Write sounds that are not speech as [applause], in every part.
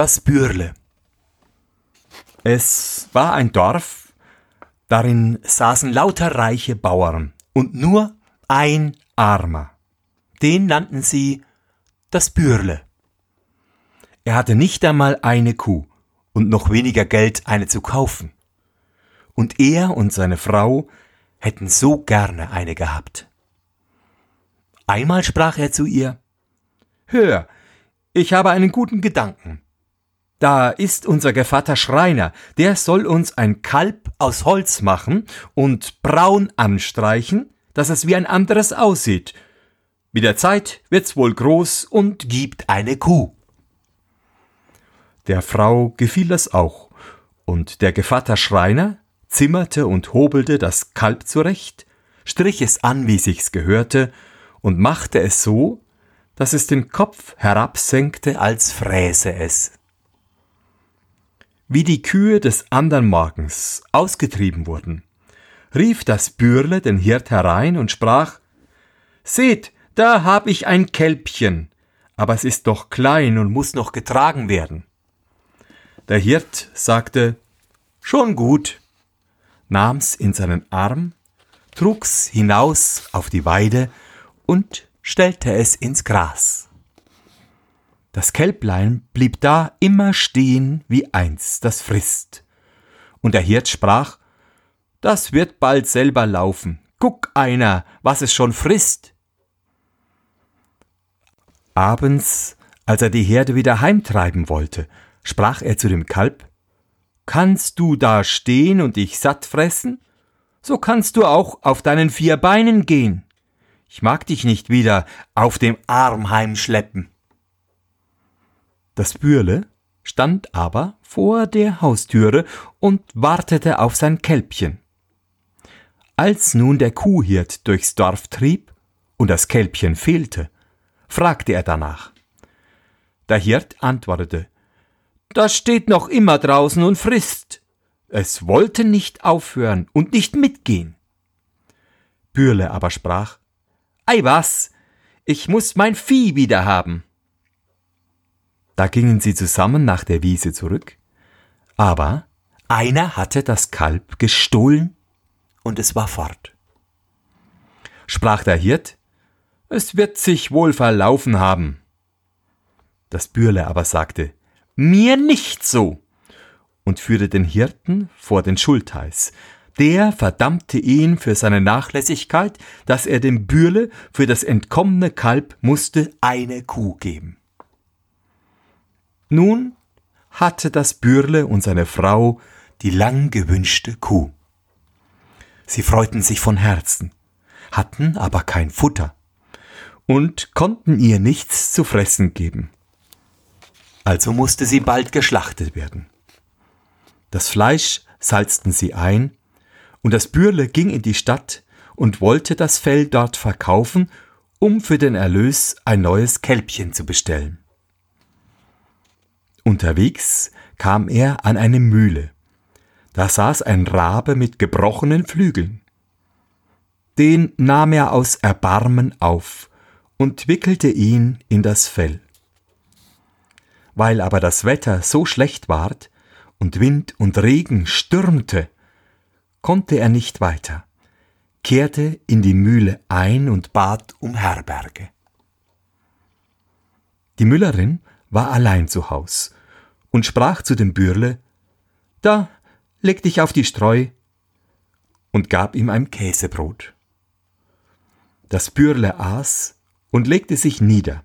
Das Bürle. Es war ein Dorf, darin saßen lauter reiche Bauern und nur ein Armer. Den nannten sie das Bürle. Er hatte nicht einmal eine Kuh und noch weniger Geld, eine zu kaufen. Und er und seine Frau hätten so gerne eine gehabt. Einmal sprach er zu ihr Hör, ich habe einen guten Gedanken. Da ist unser Gevatter Schreiner, der soll uns ein Kalb aus Holz machen und braun anstreichen, dass es wie ein anderes aussieht. Mit der Zeit wird's wohl groß und gibt eine Kuh. Der Frau gefiel das auch, und der Gevatter Schreiner zimmerte und hobelte das Kalb zurecht, strich es an, wie sich's gehörte, und machte es so, dass es den Kopf herabsenkte, als fräse es. Wie die Kühe des andern Morgens ausgetrieben wurden, rief das Bürle den Hirt herein und sprach Seht, da hab ich ein Kälbchen, aber es ist doch klein und muss noch getragen werden. Der Hirt sagte Schon gut, nahm's in seinen Arm, trug's hinaus auf die Weide und stellte es ins Gras. Das Kälblein blieb da immer stehen wie eins, das frisst. Und der Hirt sprach, das wird bald selber laufen. Guck einer, was es schon frisst. Abends, als er die Herde wieder heimtreiben wollte, sprach er zu dem Kalb, Kannst du da stehen und dich satt fressen? So kannst du auch auf deinen vier Beinen gehen. Ich mag dich nicht wieder auf dem Arm heimschleppen. Das Bürle stand aber vor der Haustüre und wartete auf sein Kälbchen. Als nun der Kuhhirt durchs Dorf trieb und das Kälbchen fehlte, fragte er danach. Der Hirt antwortete, das steht noch immer draußen und frisst. Es wollte nicht aufhören und nicht mitgehen. Bürle aber sprach, Ei was, ich muss mein Vieh wieder haben. Da gingen sie zusammen nach der Wiese zurück, aber einer hatte das Kalb gestohlen und es war fort. Sprach der Hirt, es wird sich wohl verlaufen haben. Das Bürle aber sagte, mir nicht so, und führte den Hirten vor den Schultheiß. Der verdammte ihn für seine Nachlässigkeit, dass er dem Bürle für das entkommene Kalb musste eine Kuh geben. Nun hatte das Bürle und seine Frau die lang gewünschte Kuh. Sie freuten sich von Herzen, hatten aber kein Futter und konnten ihr nichts zu fressen geben. Also musste sie bald geschlachtet werden. Das Fleisch salzten sie ein, und das Bürle ging in die Stadt und wollte das Fell dort verkaufen, um für den Erlös ein neues Kälbchen zu bestellen. Unterwegs kam er an eine Mühle. Da saß ein Rabe mit gebrochenen Flügeln. Den nahm er aus Erbarmen auf und wickelte ihn in das Fell. Weil aber das Wetter so schlecht ward und Wind und Regen stürmte, konnte er nicht weiter, kehrte in die Mühle ein und bat um Herberge. Die Müllerin war allein zu Haus und sprach zu dem Bürle, Da, leg dich auf die Streu, und gab ihm ein Käsebrot. Das Bürle aß und legte sich nieder,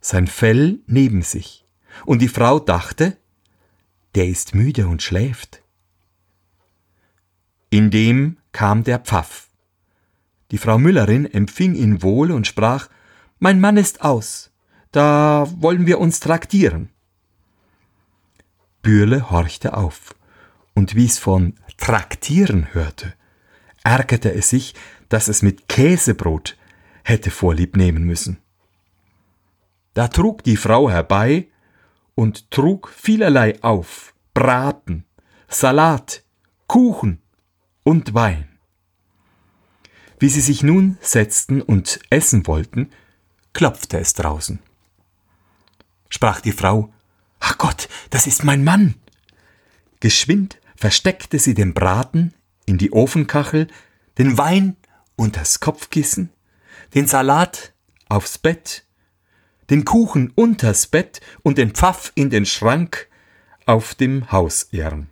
sein Fell neben sich und die Frau dachte, der ist müde und schläft. Indem kam der Pfaff. Die Frau Müllerin empfing ihn wohl und sprach, Mein Mann ist aus, da wollen wir uns traktieren. Bürle horchte auf, und wie's von traktieren hörte, ärgerte es sich, dass es mit Käsebrot hätte Vorlieb nehmen müssen. Da trug die Frau herbei und trug vielerlei auf, Braten, Salat, Kuchen und Wein. Wie sie sich nun setzten und essen wollten, klopfte es draußen. Sprach die Frau, Ach Gott, das ist mein Mann. Geschwind versteckte sie den Braten in die Ofenkachel, den Wein unters Kopfkissen, den Salat aufs Bett, den Kuchen unters Bett und den Pfaff in den Schrank auf dem Hausirm.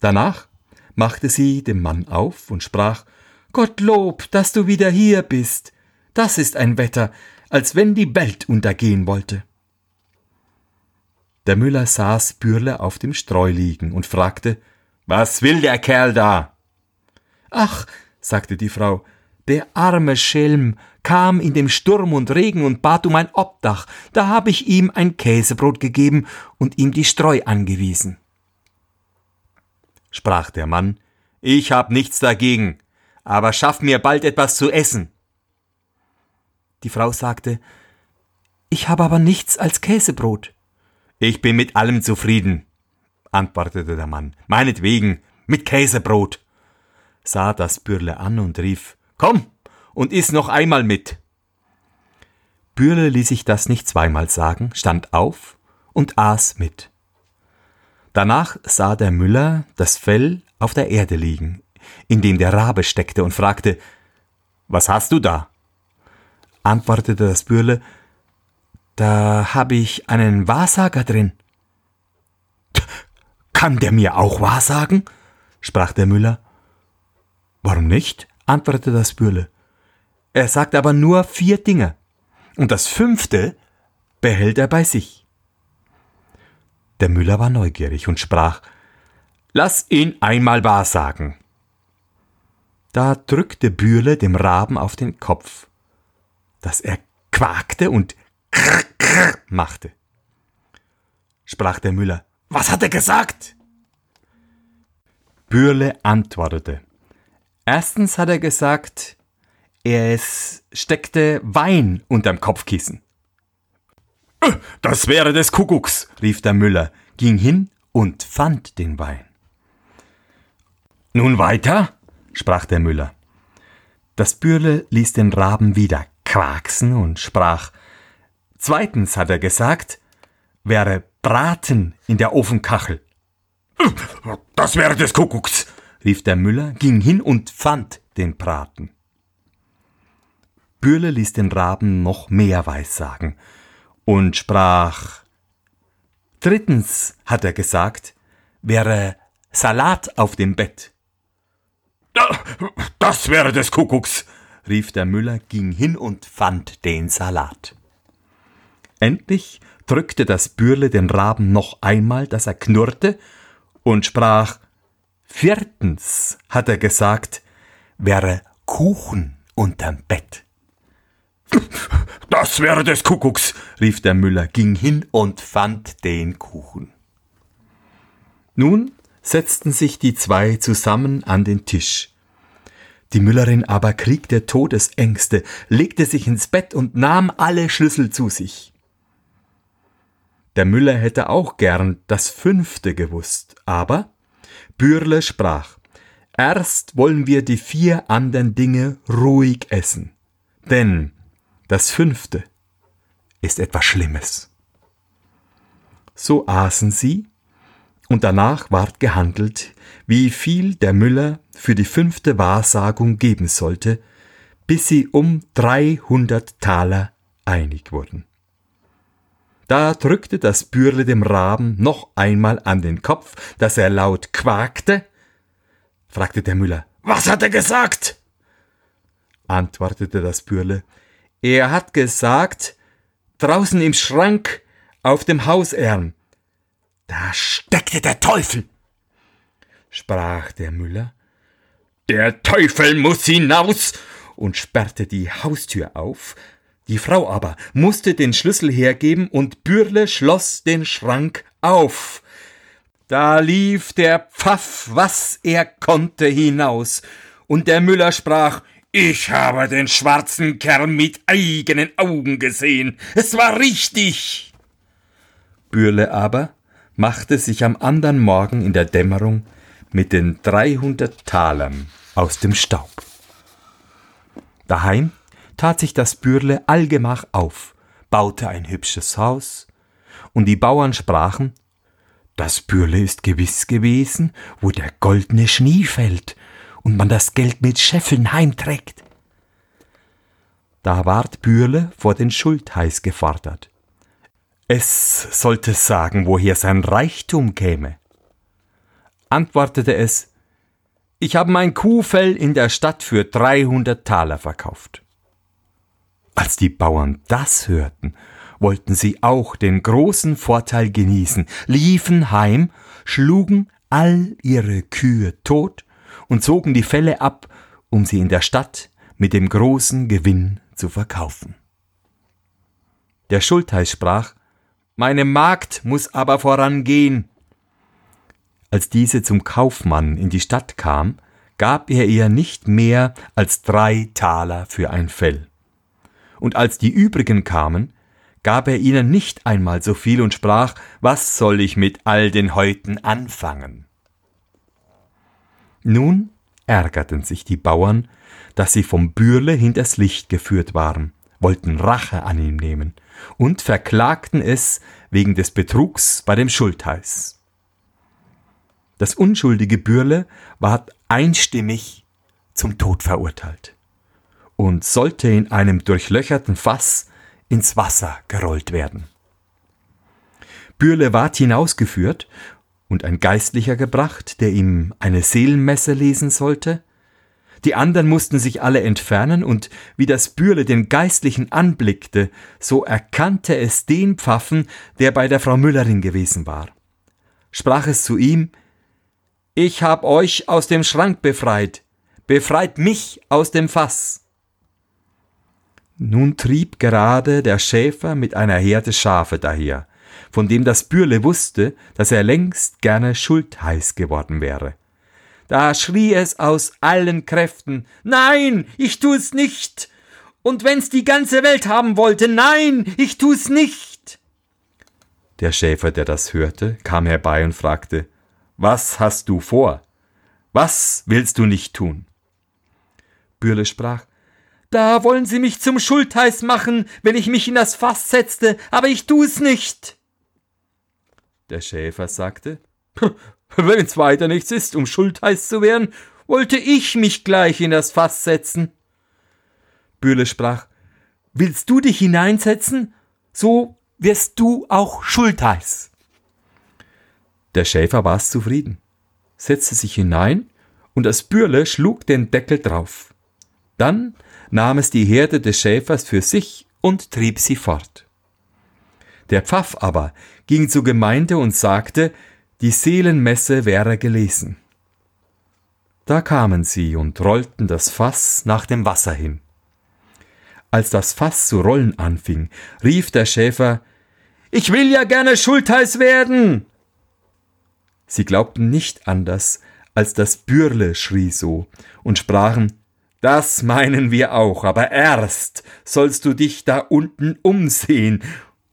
Danach machte sie dem Mann auf und sprach Gottlob, dass du wieder hier bist. Das ist ein Wetter, als wenn die Welt untergehen wollte. Der Müller saß Bürle auf dem Streu liegen und fragte Was will der Kerl da? Ach, sagte die Frau, der arme Schelm kam in dem Sturm und Regen und bat um ein Obdach, da habe ich ihm ein Käsebrot gegeben und ihm die Streu angewiesen. Sprach der Mann, ich hab nichts dagegen, aber schaff mir bald etwas zu essen. Die Frau sagte, ich habe aber nichts als Käsebrot. Ich bin mit allem zufrieden, antwortete der Mann. Meinetwegen, mit Käsebrot. Sah das Bürle an und rief, Komm und iss noch einmal mit. Bürle ließ sich das nicht zweimal sagen, stand auf und aß mit. Danach sah der Müller das Fell auf der Erde liegen, in dem der Rabe steckte, und fragte, Was hast du da? Antwortete das Bürle, da habe ich einen Wahrsager drin. Kann der mir auch wahrsagen? sprach der Müller. Warum nicht? antwortete das Bürle. Er sagt aber nur vier Dinge. Und das fünfte behält er bei sich. Der Müller war neugierig und sprach Lass ihn einmal wahrsagen. Da drückte Bürle dem Raben auf den Kopf, dass er quakte und krr, krr machte. Sprach der Müller, was hat er gesagt? Bürle antwortete, erstens hat er gesagt, es steckte Wein unterm Kopfkissen. Das wäre des Kuckucks, rief der Müller, ging hin und fand den Wein. Nun weiter, sprach der Müller. Das Bürle ließ den Raben wieder quaksen und sprach, Zweitens hat er gesagt, wäre Braten in der Ofenkachel. [laughs] Das wäre des Kuckucks, rief der Müller, ging hin und fand den Braten. Bürle ließ den Raben noch mehr weissagen und sprach Drittens, hat er gesagt, wäre Salat auf dem Bett. [laughs] Das wäre des Kuckucks, rief der Müller, ging hin und fand den Salat. Endlich drückte das Bürle den Raben noch einmal, dass er knurrte, und sprach Viertens, hat er gesagt, wäre Kuchen unterm Bett. Das wäre des Kuckucks, rief der Müller, ging hin und fand den Kuchen. Nun setzten sich die zwei zusammen an den Tisch. Die Müllerin aber kriegte Todesängste, legte sich ins Bett und nahm alle Schlüssel zu sich. Der Müller hätte auch gern das fünfte gewusst, aber Bürle sprach, erst wollen wir die vier anderen Dinge ruhig essen, denn das fünfte ist etwas Schlimmes. So aßen sie, und danach ward gehandelt, wie viel der Müller für die fünfte Wahrsagung geben sollte, bis sie um dreihundert Taler einig wurden. Da drückte das Bürle dem Raben noch einmal an den Kopf, dass er laut quakte. fragte der Müller, was hat er gesagt? antwortete das Bürle, er hat gesagt, draußen im Schrank auf dem Hausärm. Da steckte der Teufel, sprach der Müller. Der Teufel muss hinaus und sperrte die Haustür auf, die Frau aber musste den Schlüssel hergeben und Bürle schloss den Schrank auf. Da lief der Pfaff, was er konnte, hinaus, und der Müller sprach, ich habe den schwarzen Kerl mit eigenen Augen gesehen. Es war richtig. Bürle aber machte sich am andern Morgen in der Dämmerung mit den dreihundert Talern aus dem Staub. Daheim tat sich das Bürle allgemach auf, baute ein hübsches Haus, und die Bauern sprachen, das Bürle ist gewiss gewesen, wo der goldene Schnee fällt und man das Geld mit Scheffeln heimträgt. Da ward Bürle vor den Schultheiß gefordert. Es sollte sagen, woher sein Reichtum käme. Antwortete es, ich habe mein Kuhfell in der Stadt für dreihundert Taler verkauft. Als die Bauern das hörten, wollten sie auch den großen Vorteil genießen, liefen heim, schlugen all ihre Kühe tot und zogen die Felle ab, um sie in der Stadt mit dem großen Gewinn zu verkaufen. Der Schultheiß sprach, Meine Magd muss aber vorangehen. Als diese zum Kaufmann in die Stadt kam, gab er ihr nicht mehr als drei Taler für ein Fell. Und als die übrigen kamen, gab er ihnen nicht einmal so viel und sprach, was soll ich mit all den Häuten anfangen? Nun ärgerten sich die Bauern, dass sie vom Bürle hinters Licht geführt waren, wollten Rache an ihm nehmen und verklagten es wegen des Betrugs bei dem Schultheiß. Das unschuldige Bürle ward einstimmig zum Tod verurteilt und sollte in einem durchlöcherten Fass ins Wasser gerollt werden. Bürle ward hinausgeführt und ein Geistlicher gebracht, der ihm eine Seelenmesse lesen sollte. Die anderen mussten sich alle entfernen, und wie das Bürle den Geistlichen anblickte, so erkannte es den Pfaffen, der bei der Frau Müllerin gewesen war. Sprach es zu ihm Ich hab euch aus dem Schrank befreit, befreit mich aus dem Fass. Nun trieb gerade der Schäfer mit einer Herde Schafe daher, von dem das Bürle wusste, dass er längst gerne schultheiß geworden wäre. Da schrie es aus allen Kräften Nein, ich tu's nicht. Und wenn's die ganze Welt haben wollte, nein, ich tu's nicht. Der Schäfer, der das hörte, kam herbei und fragte Was hast du vor? Was willst du nicht tun? Bürle sprach da wollen Sie mich zum Schultheiß machen, wenn ich mich in das Fass setzte, aber ich tu es nicht. Der Schäfer sagte, [laughs] wenn's weiter nichts ist, um Schultheiß zu werden, wollte ich mich gleich in das Fass setzen. Bühle sprach, willst du dich hineinsetzen, so wirst du auch Schultheiß. Der Schäfer war's zufrieden, setzte sich hinein, und das Bürle schlug den Deckel drauf. Dann nahm es die Herde des Schäfers für sich und trieb sie fort. Der Pfaff aber ging zur Gemeinde und sagte, die Seelenmesse wäre gelesen. Da kamen sie und rollten das Fass nach dem Wasser hin. Als das Fass zu rollen anfing, rief der Schäfer Ich will ja gerne Schultheiß werden. Sie glaubten nicht anders, als das Bürle schrie so und sprachen das meinen wir auch, aber erst sollst du dich da unten umsehen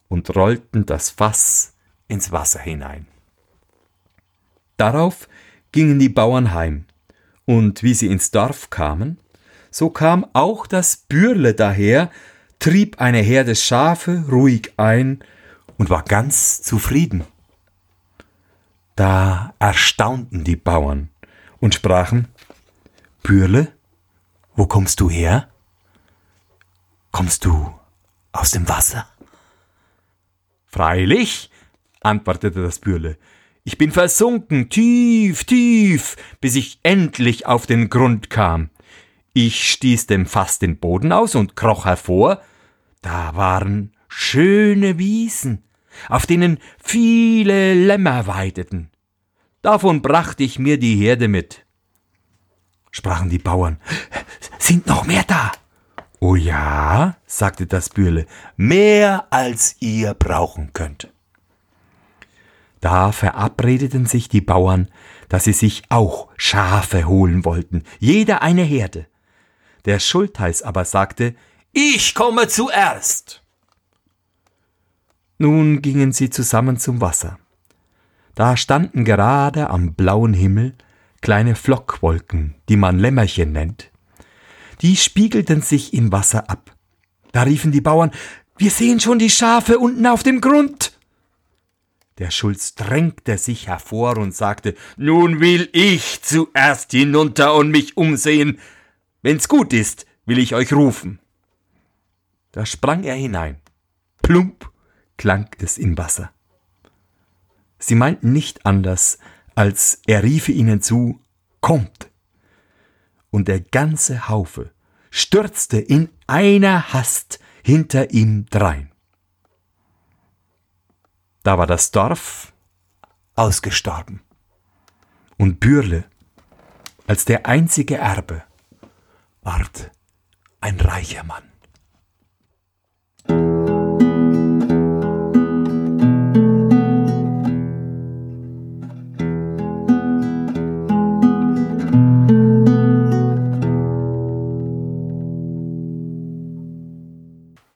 und rollten das Fass ins Wasser hinein. Darauf gingen die Bauern heim, und wie sie ins Dorf kamen, so kam auch das Bürle daher, trieb eine Herde Schafe ruhig ein und war ganz zufrieden. Da erstaunten die Bauern und sprachen Bürle, wo kommst du her? Kommst du aus dem Wasser? Freilich, antwortete das Bürle, ich bin versunken, tief, tief, bis ich endlich auf den Grund kam. Ich stieß dem Fass den Boden aus und kroch hervor. Da waren schöne Wiesen, auf denen viele Lämmer weideten. Davon brachte ich mir die Herde mit. Sprachen die Bauern, sind noch mehr da? Oh ja, sagte das Bürle, mehr als ihr brauchen könnt. Da verabredeten sich die Bauern, dass sie sich auch Schafe holen wollten, jeder eine Herde. Der Schultheiß aber sagte, ich komme zuerst. Nun gingen sie zusammen zum Wasser. Da standen gerade am blauen Himmel kleine Flockwolken, die man Lämmerchen nennt die spiegelten sich im Wasser ab. Da riefen die Bauern Wir sehen schon die Schafe unten auf dem Grund. Der Schulz drängte sich hervor und sagte, Nun will ich zuerst hinunter und mich umsehen. Wenn's gut ist, will ich euch rufen. Da sprang er hinein. Plump klang es im Wasser. Sie meinten nicht anders, als er riefe ihnen zu, Kommt! Und der ganze Haufe stürzte in einer Hast hinter ihm drein. Da war das Dorf ausgestorben. Und Bürle, als der einzige Erbe, ward ein reicher Mann.